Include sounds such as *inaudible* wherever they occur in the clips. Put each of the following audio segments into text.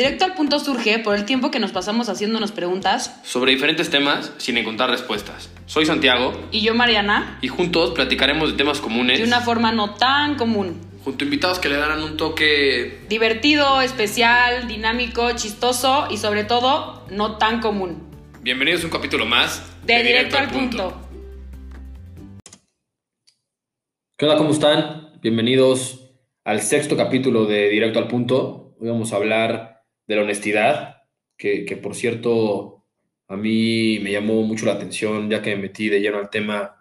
Directo al punto surge por el tiempo que nos pasamos haciéndonos preguntas. Sobre diferentes temas sin encontrar respuestas. Soy Santiago Y yo, Mariana, y juntos platicaremos de temas comunes de una forma no tan común. junto a invitados que le darán un toque Divertido, especial, dinámico, chistoso y sobre todo no tan común. Bienvenidos a un capítulo más De, directo, al punto. ¿Qué onda? ¿Cómo están? Bienvenidos al sexto capítulo de Directo al Punto. Hoy vamos a hablar de la honestidad, que, que, por cierto a mí me llamó mucho la atención ya que me metí de lleno al tema,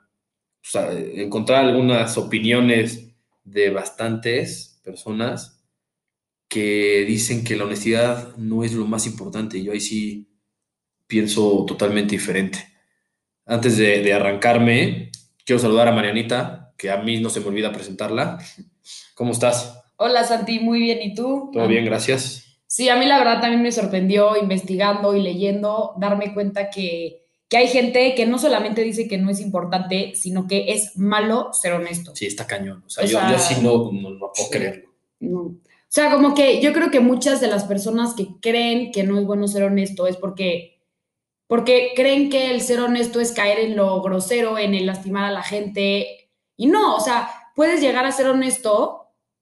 o sea, encontrar algunas opiniones de bastantes personas que dicen que la honestidad no es lo más importante. Yo ahí sí pienso totalmente diferente. Antes de, de arrancarme, quiero saludar a Marianita, que a mí no se me olvida presentarla. ¿Cómo estás? Hola Santi, muy bien. ¿Y tú? Todo bien, gracias. Sí, a mí la verdad también me sorprendió investigando y leyendo, darme cuenta que, que hay gente que no solamente dice que no es importante, sino que es malo ser honesto. Sí, está cañón. O sea, O yo, sea, yo sí no, no, no puedo creerlo. No. O sea, como que yo creo que muchas de las personas que creen que no es bueno ser honesto es porque, porque creen que el ser honesto es caer en lo grosero, en el lastimar a la gente. Y no, o sea, puedes llegar a ser honesto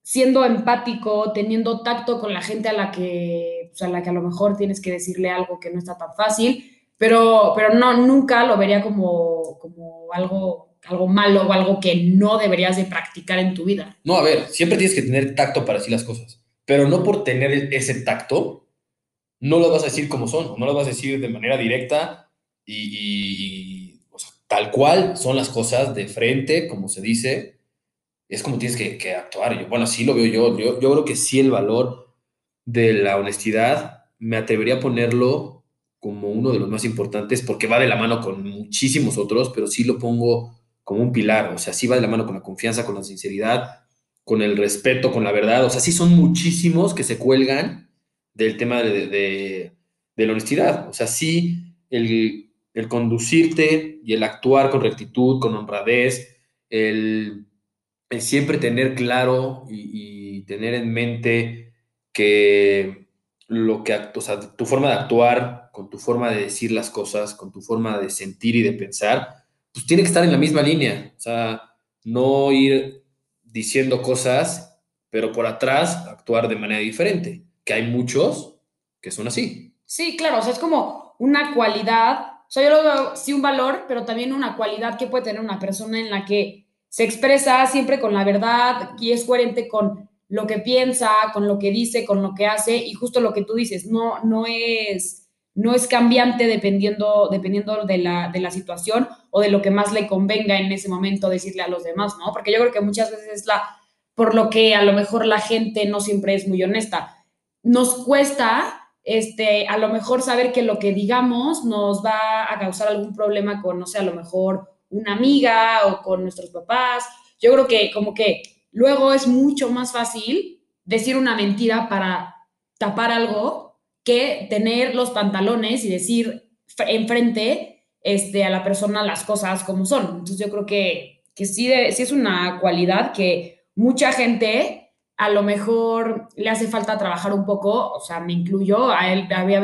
siendo empático, teniendo tacto con la gente a la que, pues, a la que a lo mejor tienes que decirle algo que no está tan fácil, pero, pero no, nunca lo vería como, como algo, algo malo o algo que no deberías de practicar en tu vida. No, a ver, siempre tienes que tener tacto para decir las cosas, pero no por tener ese tacto, no lo vas a decir como son, no lo vas a decir de manera directa y, tal cual son las cosas de frente, como se dice, es como tienes que, que actuar. Yo, bueno, así lo veo yo. yo. Yo creo que sí el valor de la honestidad, me atrevería a ponerlo como uno de los más importantes, porque va de la mano con muchísimos otros, pero sí lo pongo como un pilar, o sea, sí va de la mano con la confianza, con la sinceridad, con el respeto, con la verdad, o sea, sí son muchísimos que se cuelgan del tema de, de- de la honestidad, o sea, sí el, el conducirte y el actuar con rectitud, con honradez, el, siempre tener claro y, tener en mente que lo que, o sea, tu forma de actuar, con tu forma de decir las cosas, con tu forma de sentir y de pensar, pues tiene que estar en la misma línea. O sea, no ir diciendo cosas, pero por atrás actuar de manera diferente. Que hay muchos que son así. Sí, claro, o sea, es como una cualidad, o sea, yo lo veo, sí, un valor, pero también una cualidad que puede tener una persona en la que se expresa siempre con la verdad y es coherente con lo que piensa, con lo que dice, con lo que hace y justo lo que tú dices, no, no es, no es cambiante dependiendo, dependiendo de la, de la situación o de lo que más le convenga en ese momento decirle a los demás, ¿no? Porque yo creo que muchas veces es la, por lo que a lo mejor la gente no siempre es muy honesta. Nos cuesta este, a lo mejor saber que lo que digamos nos va a causar algún problema con, no sé, a lo mejor una amiga o con nuestros papás. Yo creo que como que luego es mucho más fácil decir una mentira para tapar algo que tener los pantalones y decir fr- enfrente este, a la persona las cosas como son. Entonces yo creo que, que sí, sí es una cualidad que mucha gente a lo mejor le hace falta trabajar un poco, o sea, me incluyo, a él había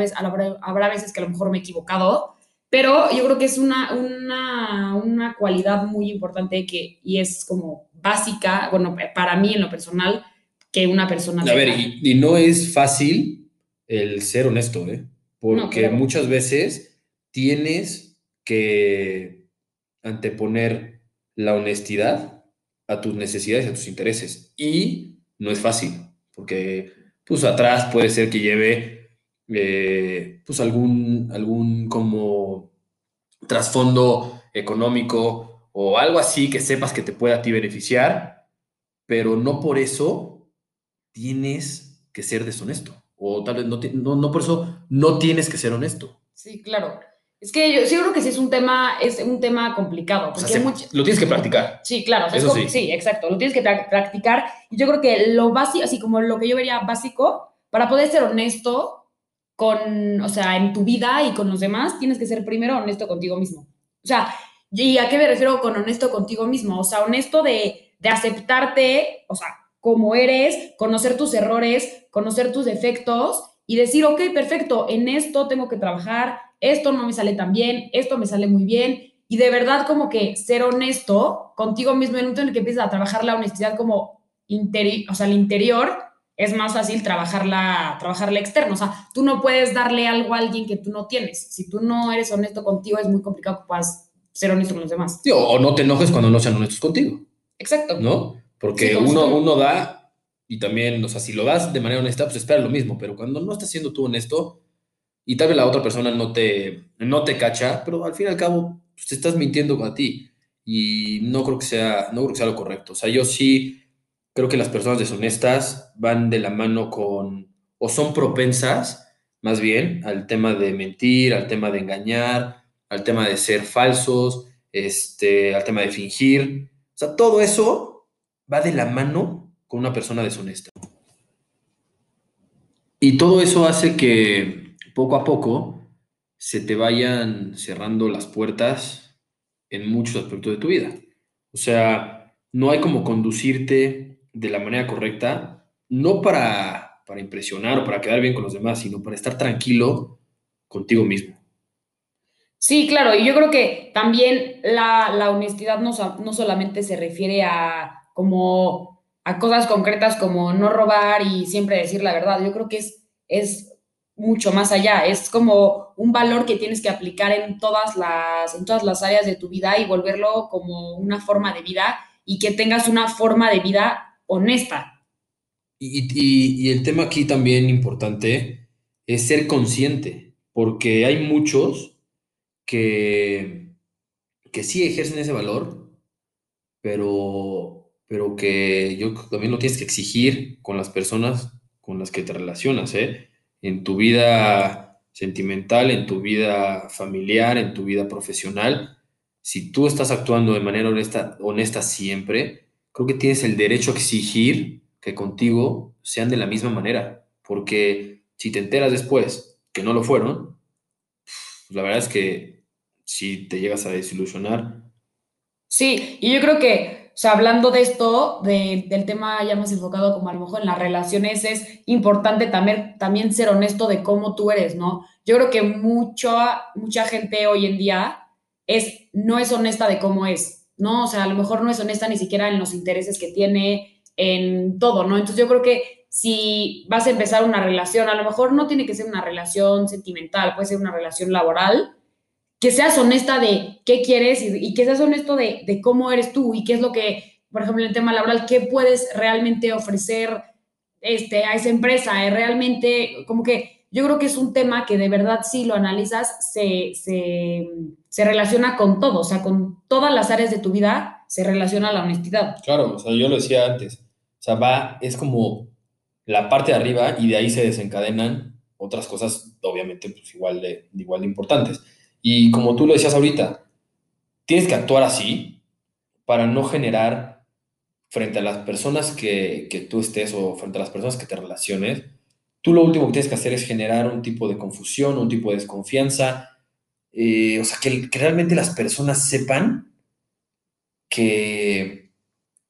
habrá veces que a lo mejor me he equivocado, pero yo creo que es una, una, una cualidad muy importante que, y es como básica, bueno, para mí en lo personal, que una persona A ver, y, y no es fácil el ser honesto, ¿eh? Porque No, claro. muchas veces tienes que anteponer la honestidad a tus necesidades, a tus intereses. Y no es fácil, porque pues atrás puede ser que lleve eh, pues algún, algún como trasfondo económico o algo así que sepas que te pueda a ti beneficiar, pero no por eso tienes que ser deshonesto. O tal vez no, no, no por eso no tienes que ser honesto. Sí, claro. Es que yo sí creo que sí es un tema, es un tema complicado. O sea, Porque lo tienes que practicar. Sí, claro. o sea, Eso como- sí. exacto. Lo tienes que pra- practicar. Y yo creo que lo básico, así como lo que yo vería básico, para poder ser honesto con, o sea, en tu vida y con los demás, tienes que ser primero honesto contigo mismo. O sea, ¿y a qué me refiero con honesto contigo mismo? O sea, honesto de, de aceptarte, o sea, como eres, conocer tus errores, conocer tus defectos y decir, ok, perfecto, en esto tengo que trabajar, esto no me sale tan bien, esto me sale muy bien, y de verdad como que ser honesto contigo mismo en un momento en el que empiezas a trabajar la honestidad como interior, o sea, el interior, es más fácil trabajarla, trabajarla externo. O sea, tú no puedes darle algo a alguien que tú no tienes. Si tú no eres honesto contigo, es muy complicado que puedas ser honesto con los demás. o no te enojes cuando no sean honestos contigo. Exacto. ¿No? Porque uno, uno da y también, o sea, si lo das de manera honesta, pues espera lo mismo. Pero cuando no estás siendo tú honesto y tal vez la otra persona no te, no te cacha, pero al fin y al cabo pues, te estás mintiendo a ti. Y no creo que sea, no creo que sea lo correcto. O sea, yo sí creo que las personas deshonestas van de la mano con, o son propensas, más bien, al tema de mentir, al tema de engañar, al tema de ser falsos, este, al tema de fingir. O sea, todo eso va de la mano con una persona deshonesta. Y todo eso hace que poco a poco se te vayan cerrando las puertas en muchos aspectos de tu vida. O sea, no hay como conducirte de la manera correcta, no para, para impresionar o para quedar bien con los demás, sino para estar tranquilo contigo mismo. Sí, claro, y yo creo que también la, honestidad no, no, solamente se refiere a como a cosas concretas como no robar y siempre decir la verdad. Yo creo que es, es mucho más allá. Es como un valor que tienes que aplicar en todas las, en todas las áreas de tu vida y volverlo como una forma de vida y que tengas una forma de vida honesta. Y, el tema aquí también importante es ser consciente, porque hay muchos que, que sí ejercen ese valor, pero, pero que yo también lo tienes que exigir con las personas con las que te relacionas, ¿eh? En tu vida sentimental, en tu vida familiar, en tu vida profesional. Si tú estás actuando de manera honesta, honesta siempre, creo que tienes el derecho a exigir que contigo sean de la misma manera, porque si te enteras después que no lo fueron, la verdad es que si te llegas a desilusionar. Sí, y yo creo que, o sea, hablando de esto, del tema ya más enfocado como a lo mejor en las relaciones, es importante también, también ser honesto de cómo tú eres, ¿no? Yo creo que mucha, mucha gente hoy en día es, no es honesta de cómo es. ¿No? O sea, a lo mejor no es honesta ni siquiera en los intereses que tiene, en todo, ¿no? Entonces yo creo que si vas a empezar una relación, a lo mejor no tiene que ser una relación sentimental, puede ser una relación laboral, que seas honesta de qué quieres y, que seas honesto de, de, cómo eres tú y qué es lo que, por ejemplo, en el tema laboral, qué puedes realmente ofrecer este, a esa empresa, realmente, como que yo creo que es un tema que de verdad, si lo analizas, se, se, relaciona con todo, o sea, con todas las áreas de tu vida se relaciona la honestidad. Claro, o sea, yo lo decía antes, o sea, va, es como la parte de arriba y de ahí se desencadenan otras cosas, obviamente, pues igual de, igual de importantes. Y como tú lo decías ahorita, tienes que actuar así para no generar frente a las personas que, que tú estés o frente a las personas que te relaciones, Tú lo último que tienes que hacer es generar un tipo de confusión, un tipo de desconfianza, eh, o sea, que, realmente las personas sepan que,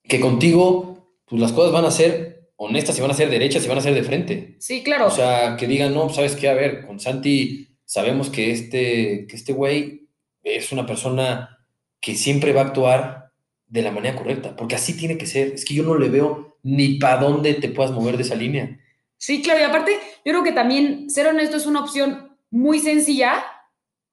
que contigo pues, las cosas van a ser honestas y van a ser derechas y van a ser de frente. Sí, claro. O sea, que digan, no, ¿sabes qué? A ver, con Santi sabemos que este, que este güey es una persona que siempre va a actuar de la manera correcta, porque así tiene que ser. Es que yo no le veo ni para dónde te puedas mover de esa línea. Sí, claro, y aparte, yo creo que también ser honesto es una opción muy sencilla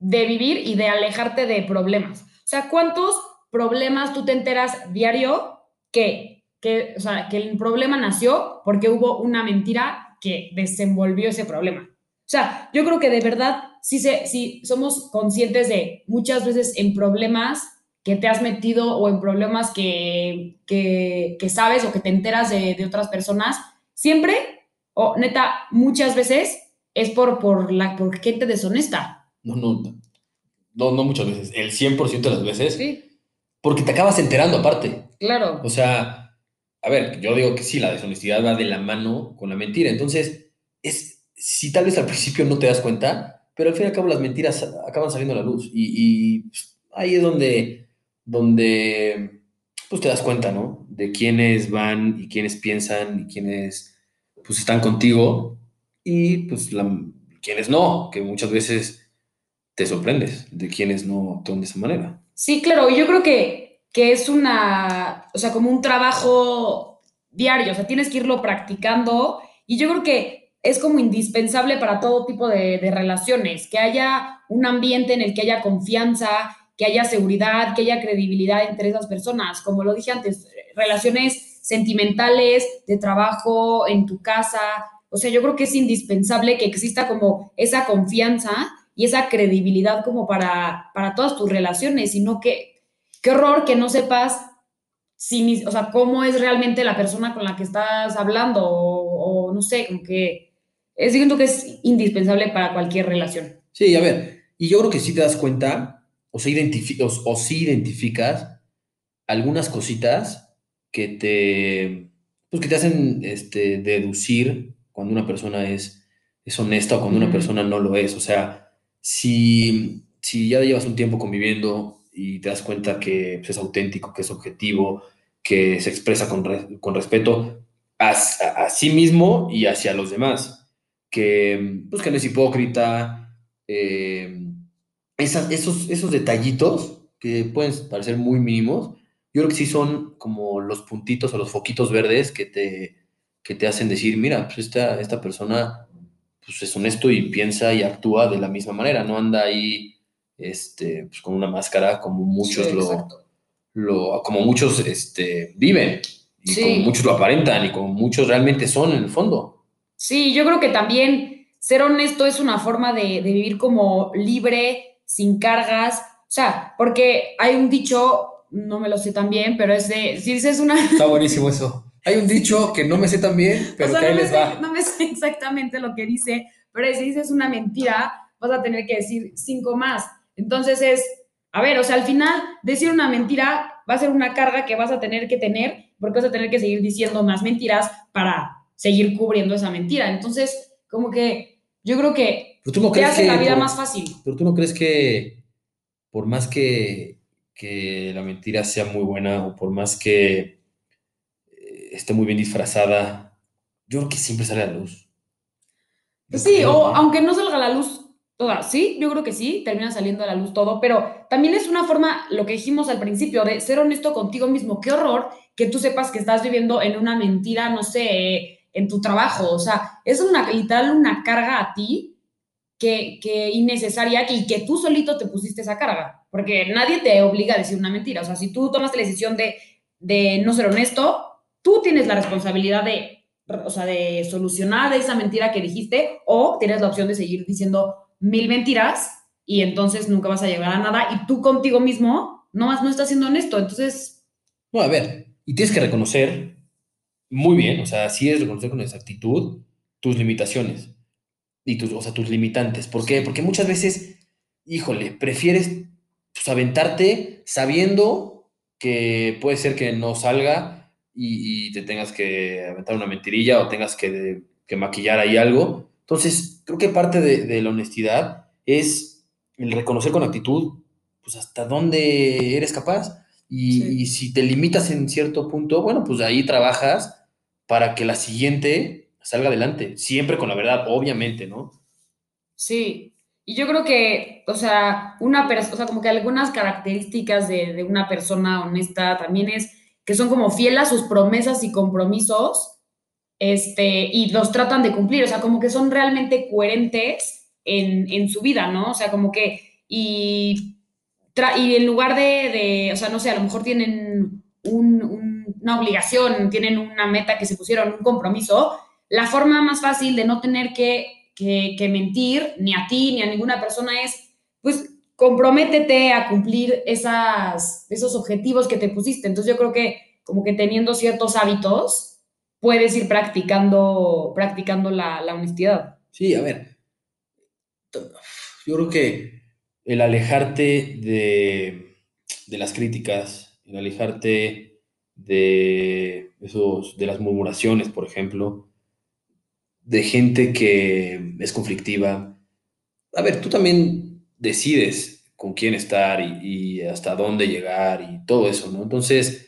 de vivir y de alejarte de problemas. O sea, ¿cuántos problemas tú te enteras diario que, que, o sea, que el problema nació porque hubo una mentira que desenvolvió ese problema? O sea, yo creo que de verdad, si, se, si somos conscientes de muchas veces en problemas que te has metido o en problemas que, que, que sabes o que te enteras de, de otras personas, siempre o neta, muchas veces es por, por, la, por gente deshonesta. No, no, no, no muchas veces, el 100% de las veces. Sí. Porque te acabas enterando aparte. Claro. O sea, a ver, yo digo que sí, la deshonestidad va de la mano con la mentira. Entonces, es, si tal vez al principio no te das cuenta, pero al fin y al cabo las mentiras acaban saliendo a la luz. Y, y pues, ahí es donde, donde pues te das cuenta, ¿no? De quiénes van y quiénes piensan y quiénes pues están contigo y pues la, quienes no, que muchas veces te sorprendes de quienes no actúan de esa manera. Sí, claro, yo creo que, que es una, o sea, como un trabajo diario, o sea, tienes que irlo practicando y yo creo que es como indispensable para todo tipo de, de relaciones, que haya un ambiente en el que haya confianza, que haya seguridad, que haya credibilidad entre esas personas. Como lo dije antes, relaciones sentimentales, de trabajo, en tu casa. O sea, yo creo que es indispensable que exista como esa confianza y esa credibilidad como para, para todas tus relaciones, sino que, qué horror que no sepas si, o sea, cómo es realmente la persona con la que estás hablando o, o no sé, como que es, siento que es indispensable para cualquier relación. Sí, a ver, y yo creo que sí te das cuenta o, se identifi o, o sí identificas algunas cositas que te, pues que te hacen este, deducir cuando una persona es, es honesta o cuando una persona no lo es. O sea, si, si ya llevas un tiempo conviviendo y te das cuenta que pues, es auténtico, que es objetivo, que se expresa con, con respeto a, a- sí mismo y hacia los demás, que, pues, que no es hipócrita, eh, esos, esos detallitos que pueden parecer muy mínimos, yo creo que sí son como los puntitos o los foquitos verdes que te, que te hacen decir, mira, pues esta, esta persona pues es honesto y piensa y actúa de la misma manera, no anda ahí este, pues, con una máscara como muchos Sí, lo, lo, como muchos este, viven, y Sí. como muchos lo aparentan, y como muchos realmente son en el fondo. Sí, yo creo que también ser honesto es una forma de, de vivir como libre, sin cargas. O sea, porque hay un dicho, no me lo sé tan bien, pero es de, si dices una... Está buenísimo eso. Hay un dicho que no me sé tan bien, o sea, no me, sé, no me sé exactamente lo que dice, pero si dices una mentira, vas a tener que decir cinco más. Entonces es, a ver, o sea, al final decir una mentira va a ser una carga que vas a tener que tener, porque vas a tener que seguir diciendo más mentiras para seguir cubriendo esa mentira. Entonces, como que yo creo que Pero tú no te crees hace que la vida por- más fácil. Pero tú no crees que por más que, que la mentira sea muy buena o por más que esté muy bien disfrazada, yo creo que siempre sale a la luz. Yo sí, creo, o ¿no? aunque no salga a la luz toda, sí, yo creo que sí, termina saliendo a la luz todo, pero también es una forma, lo que dijimos al principio, de ser honesto contigo mismo. Qué horror que tú sepas que estás viviendo en una mentira, no sé, en tu trabajo. O sea, es una literal una carga a ti que, que innecesaria y que tú solito te pusiste esa carga, porque nadie te obliga a decir una mentira. O sea, si tú tomas la decisión de, de no ser honesto, tú tienes la responsabilidad de, o sea, de solucionar esa mentira que dijiste o tienes la opción de seguir diciendo mil mentiras y entonces nunca vas a llegar a nada y tú contigo mismo no, no estás siendo honesto. Entonces, No, a ver, y tienes que reconocer muy bien, o sea, sí es reconocer con exactitud tus limitaciones y tus, o sea, tus limitantes. ¿Por qué? Porque muchas veces, híjole, prefieres pues, aventarte sabiendo que puede ser que no salga y, y te tengas que aventar una mentirilla o tengas que, que maquillar ahí algo. Entonces, creo que parte de, de la honestidad es el reconocer con actitud, pues hasta dónde eres capaz. Y, Sí. y si te limitas en cierto punto, bueno, pues ahí trabajas para que la siguiente salga adelante, siempre con la verdad, obviamente, ¿no? Sí, y yo creo que, o sea, una persona, o sea, como que algunas características de, de una persona honesta también es que son como fiel a sus promesas y compromisos, este, y los tratan de cumplir, o sea, como que son realmente coherentes en, en su vida, ¿no? O sea, como que, y, y en lugar de, de, o sea, no sé, a lo mejor tienen un- un- una obligación, tienen una meta que se pusieron, un compromiso, la forma más fácil de no tener que, que, que mentir ni a ti ni a ninguna persona es, pues, comprométete a cumplir esas, esos objetivos que te pusiste. Entonces yo creo que como que teniendo ciertos hábitos, puedes ir practicando, practicando la, la honestidad. Sí, a ver, yo creo que el alejarte de, de las críticas, el alejarte de esos, de las murmuraciones, por ejemplo, de gente que es conflictiva. A ver, tú también decides con quién estar y, y hasta dónde llegar y todo eso, ¿no? Entonces,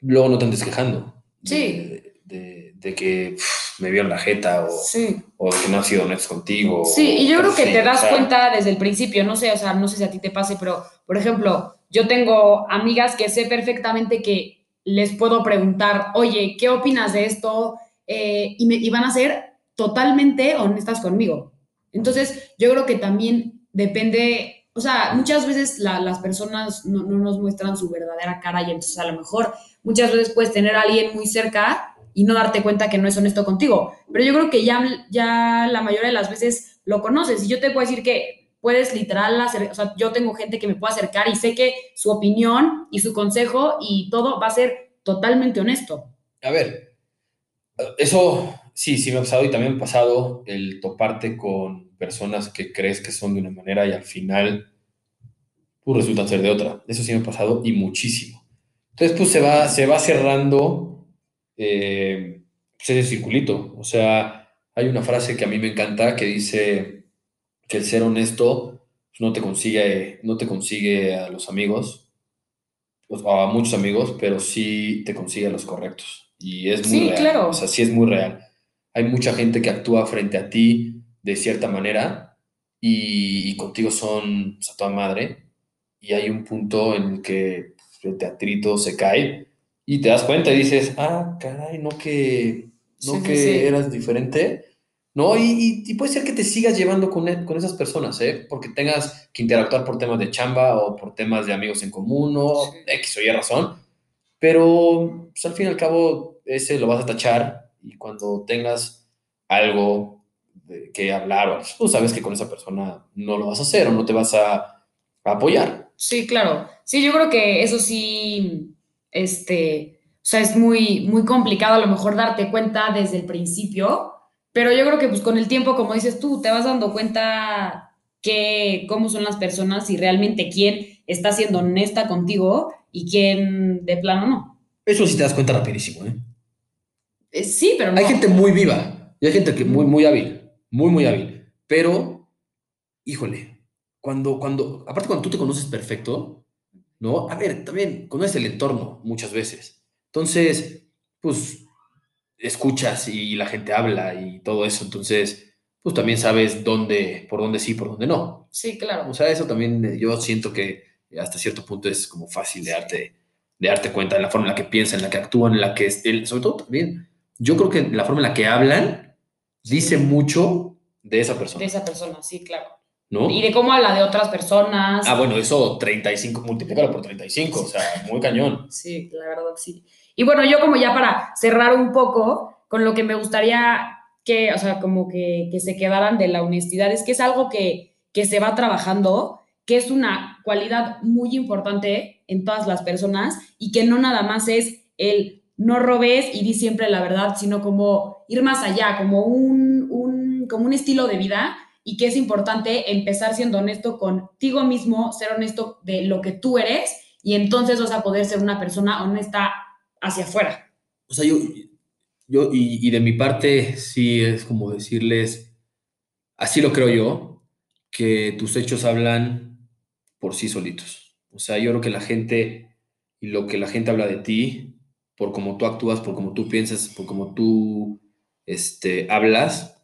luego no te andes quejando. Sí. De, de que, pf, me vieron la jeta o, Sí. o de que no han sido honestos contigo. Sí, y yo creo que sí, te o das sea, cuenta desde el principio, no sé, o sea, no sé si a ti te pase, pero, por ejemplo, yo tengo amigas que sé perfectamente que les puedo preguntar, oye, ¿qué opinas de esto? Eh, y, me, y van a ser totalmente honestas conmigo. Entonces, yo creo que también depende, o sea, muchas veces la- las personas no, no nos muestran su verdadera cara y entonces a lo mejor muchas veces puedes tener a alguien muy cerca y no darte cuenta que no es honesto contigo. Pero yo creo que ya, ya la mayoría de las veces lo conoces y yo te puedo decir que puedes literal hacer, o sea, yo tengo gente que me puede acercar y sé que su opinión y su consejo y todo va a ser totalmente honesto. A ver, eso sí, sí me ha pasado y también me ha pasado el toparte con personas que crees que son de una manera y al final pues, resultan ser de otra. Eso sí me ha pasado y muchísimo. Entonces, pues se va, se va cerrando eh, pues, ese circulito. O sea, hay una frase que a mí me encanta que dice que el ser honesto pues, no te consigue, no te consigue a los amigos, pues, o a muchos amigos, pero sí te consigue a los correctos. Y es muy Sí, real. claro. O sea, sí es muy real. Hay mucha gente que actúa frente a ti de cierta manera y, y contigo son pues, a toda madre. Y hay un punto en el que pues, el teatrito se cae y te das cuenta y dices, ah, caray, no que, no Sí, que sí. eras diferente. ¿no? Y, y- y puede ser que te sigas llevando con, e- con esas personas, ¿eh? Porque tengas que interactuar por temas de chamba o por temas de amigos en común o Sí. X o Y razón. Pero pues, al fin y al cabo, ese lo vas a tachar y cuando tengas algo de que hablar, o- tú sabes que con esa persona no lo vas a hacer o no te vas a, a apoyar. Sí, claro. Sí, yo creo que eso sí, este, o sea, es muy, muy complicado a lo mejor darte cuenta desde el principio, pero yo creo que pues con el tiempo, como dices tú, te vas dando cuenta que cómo son las personas y realmente quién está siendo honesta contigo y quién de plano no. Eso sí te das cuenta rapidísimo, ¿eh? Eh, sí, pero no. Hay gente muy viva y hay gente que muy, muy hábil, muy, muy hábil. Pero, híjole, cuando, cuando, aparte cuando tú te conoces perfecto, ¿no? A ver, también conoces el entorno muchas veces. Entonces, pues, escuchas y la gente habla y todo eso. Entonces, pues también sabes dónde, por dónde sí, por dónde no. Sí, claro. O sea, eso también eh, yo siento que hasta cierto punto es como fácil de darte, de darte cuenta de la forma en la que piensan, en la que actúan, en la que, el- sobre todo también, yo creo que la forma en la que hablan dice mucho de esa persona, De esa persona, sí, claro. ¿no? Y de cómo habla de otras personas. Ah, bueno, eso 35, multiplícalo por 35, o sea, muy cañón. *laughs* Sí, la verdad sí. Y bueno, yo como ya para cerrar un poco con lo que me gustaría que, o sea, como que, que se quedaran de la honestidad, es que es algo que, que se va trabajando, que es una cualidad muy importante en todas las personas y que no nada más es el no robes y di siempre la verdad, sino como ir más allá, como un, un, como un estilo de vida y que es importante empezar siendo honesto contigo mismo, ser honesto de lo que tú eres y entonces vas a poder ser una persona honesta hacia afuera. O sea, yo, yo y, de mi parte, sí es como decirles, así lo creo yo, que tus hechos hablan por sí solitos. O sea, yo creo que la gente y lo que la gente habla de ti, por cómo tú actúas, por cómo tú piensas, por cómo tú este, hablas,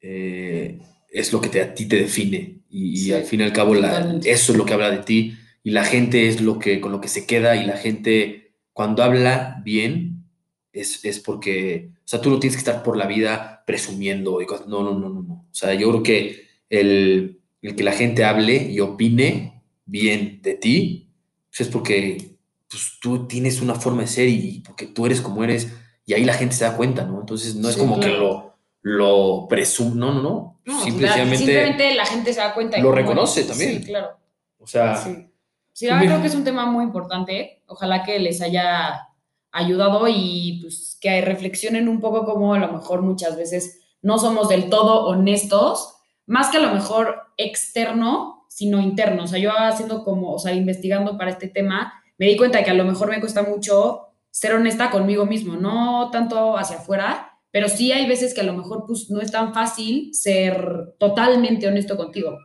eh, es lo que te, a ti te define. Y, y Sí, al fin y al cabo, la- eso es lo que habla de ti. Y la gente es lo que, con lo que se queda. Y la gente, cuando habla bien, es, es porque, o sea, tú no tienes que estar por la vida presumiendo y cosas. No, no, no, no, no. O sea, yo creo que el, el que la gente hable y opine bien de ti, pues es porque pues, tú tienes una forma de ser y porque tú eres como eres. Y ahí la gente se da cuenta, ¿no? Entonces no es como que lo, lo presume. No, no, no. No, Simplemente, simplemente la gente se da cuenta. de lo reconoce también. Sí, claro. o sea, Sí, sí creo que es un tema muy importante. Ojalá que les haya ayudado y pues que reflexionen un poco como a lo mejor muchas veces no somos del todo honestos, más que a lo mejor externo, sino interno. O sea, yo haciendo como, o sea, investigando para este tema, me di cuenta que a lo mejor me cuesta mucho ser honesta conmigo mismo, no tanto hacia afuera, pero sí hay veces que a lo mejor pues no es tan fácil ser totalmente honesto contigo.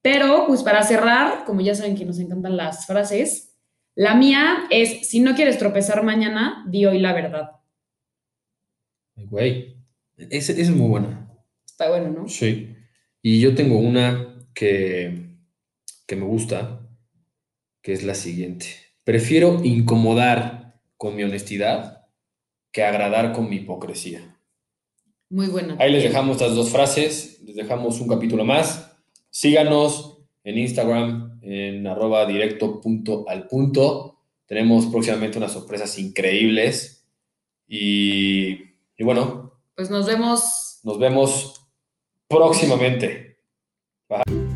Pero, pues para cerrar, como ya saben que nos encantan las frases, la mía es, si no quieres tropezar mañana, di hoy la verdad. güey, Esa es muy buena. Está bueno, ¿no? Sí. Y yo tengo una que, que me gusta, que es la siguiente. Prefiero incomodar con mi honestidad que agradar con mi hipocresía. Muy buena. Ahí les dejamos estas dos frases, les dejamos un capítulo más. Síganos en Instagram, en arroba directo punto al punto. Tenemos próximamente unas sorpresas increíbles. Y, y bueno, Pues nos vemos nos vemos próximamente. Bye.